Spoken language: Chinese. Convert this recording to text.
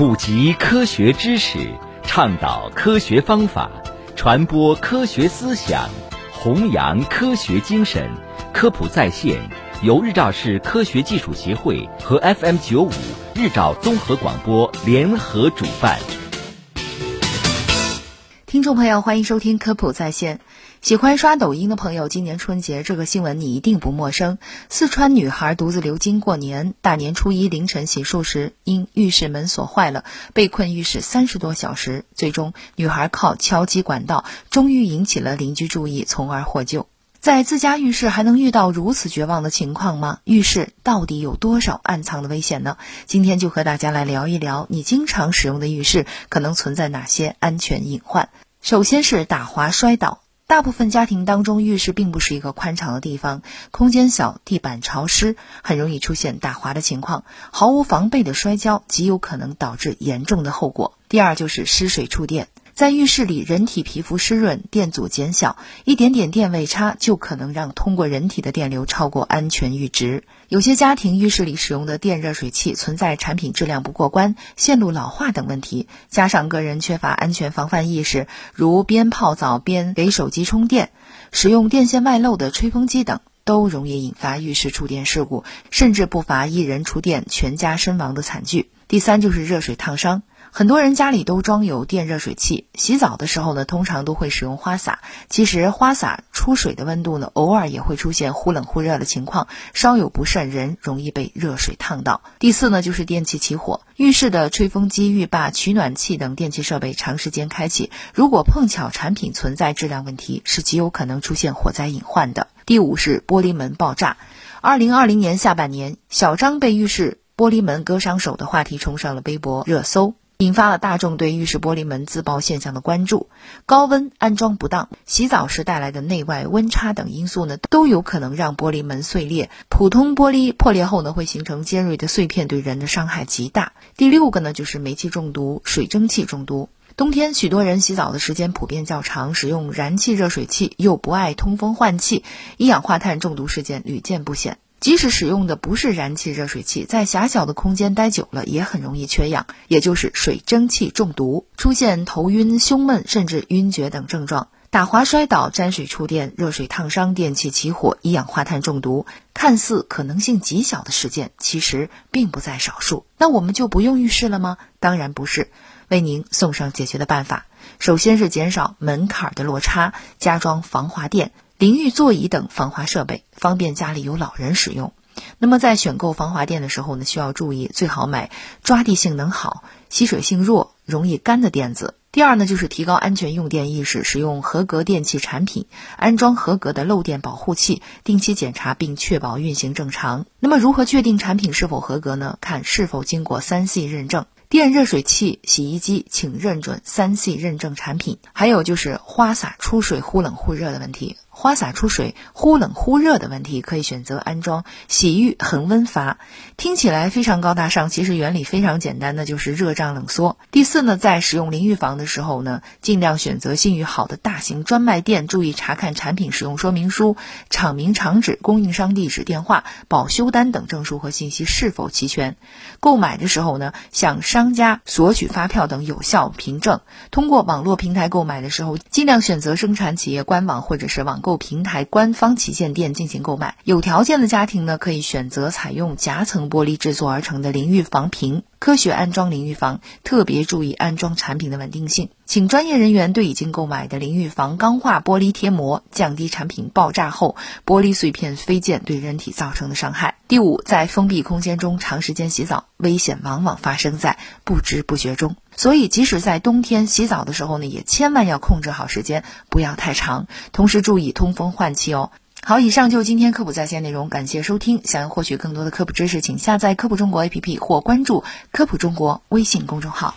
普及科学知识，倡导科学方法，传播科学思想，弘扬科学精神。科普在线由日照市科学技术协会和 FM 九五日照综合广播联合主办。听众朋友，欢迎收听科普在线。喜欢刷抖音的朋友，今年春节这个新闻你一定不陌生。四川女孩独自流经过年，大年初一凌晨洗漱时，因浴室门锁坏了，被困浴室三十多小时。最终，女孩靠敲击管道，终于引起了邻居注意，从而获救。在自家浴室还能遇到如此绝望的情况吗？浴室到底有多少暗藏的危险呢？今天就和大家来聊一聊，你经常使用的浴室可能存在哪些安全隐患。首先是打滑摔倒。大部分家庭当中，浴室并不是一个宽敞的地方，空间小，地板潮湿，很容易出现打滑的情况。毫无防备的摔跤，极有可能导致严重的后果。第二就是失水触电。在浴室里，人体皮肤湿润，电阻减小，一点点电位差就可能让通过人体的电流超过安全阈值。有些家庭浴室里使用的电热水器存在产品质量不过关、线路老化等问题，加上个人缺乏安全防范意识，如边泡澡边给手机充电、使用电线外露的吹风机等，都容易引发浴室触电事故，甚至不乏一人触电全家身亡的惨剧。第三就是热水烫伤。很多人家里都装有电热水器，洗澡的时候呢，通常都会使用花洒。其实花洒出水的温度呢，偶尔也会出现忽冷忽热的情况，稍有不慎，人容易被热水烫到。第四呢，就是电器起火，浴室的吹风机、浴霸、取暖器等电器设备长时间开启，如果碰巧产品存在质量问题，是极有可能出现火灾隐患的。第五是玻璃门爆炸。二零二零年下半年，小张被浴室玻璃门割伤手的话题冲上了微博热搜。引发了大众对浴室玻璃门自爆现象的关注。高温安装不当、洗澡时带来的内外温差等因素呢，都有可能让玻璃门碎裂。普通玻璃破裂后呢，会形成尖锐的碎片，对人的伤害极大。第六个呢，就是煤气中毒、水蒸气中毒。冬天，许多人洗澡的时间普遍较长，使用燃气热水器又不爱通风换气，一氧化碳中毒事件屡见不鲜。即使使用的不是燃气热水器，在狭小的空间待久了，也很容易缺氧，也就是水蒸气中毒，出现头晕、胸闷，甚至晕厥等症状。打滑摔倒、沾水触电、热水烫伤、电器起火、一氧化碳中毒，看似可能性极小的事件，其实并不在少数。那我们就不用浴室了吗？当然不是。为您送上解决的办法，首先是减少门槛的落差，加装防滑垫。淋浴座椅等防滑设备，方便家里有老人使用。那么在选购防滑垫的时候呢，需要注意，最好买抓地性能好、吸水性弱、容易干的垫子。第二呢，就是提高安全用电意识，使用合格电器产品，安装合格的漏电保护器，定期检查并确保运行正常。那么如何确定产品是否合格呢？看是否经过三 C 认证。电热水器、洗衣机，请认准三 C 认证产品。还有就是花洒出水忽冷忽热的问题。花洒出水忽冷忽热的问题，可以选择安装洗浴恒温阀。听起来非常高大上，其实原理非常简单的就是热胀冷缩。第四呢，在使用淋浴房的时候呢，尽量选择信誉好的大型专卖店，注意查看产品使用说明书、厂名、厂址、供应商地址、电话、保修单等证书和信息是否齐全。购买的时候呢，向商家索取发票等有效凭证。通过网络平台购买的时候，尽量选择生产企业官网或者是网购。平台官方旗舰店进行购买，有条件的家庭呢，可以选择采用夹层玻璃制作而成的淋浴房屏，科学安装淋浴房，特别注意安装产品的稳定性，请专业人员对已经购买的淋浴房钢化玻璃贴膜，降低产品爆炸后玻璃碎片飞溅对人体造成的伤害。第五，在封闭空间中长时间洗澡，危险往往发生在不知不觉中。所以，即使在冬天洗澡的时候呢，也千万要控制好时间，不要太长，同时注意通风换气哦。好，以上就是今天科普在线内容，感谢收听。想要获取更多的科普知识，请下载科普中国 APP 或关注科普中国微信公众号。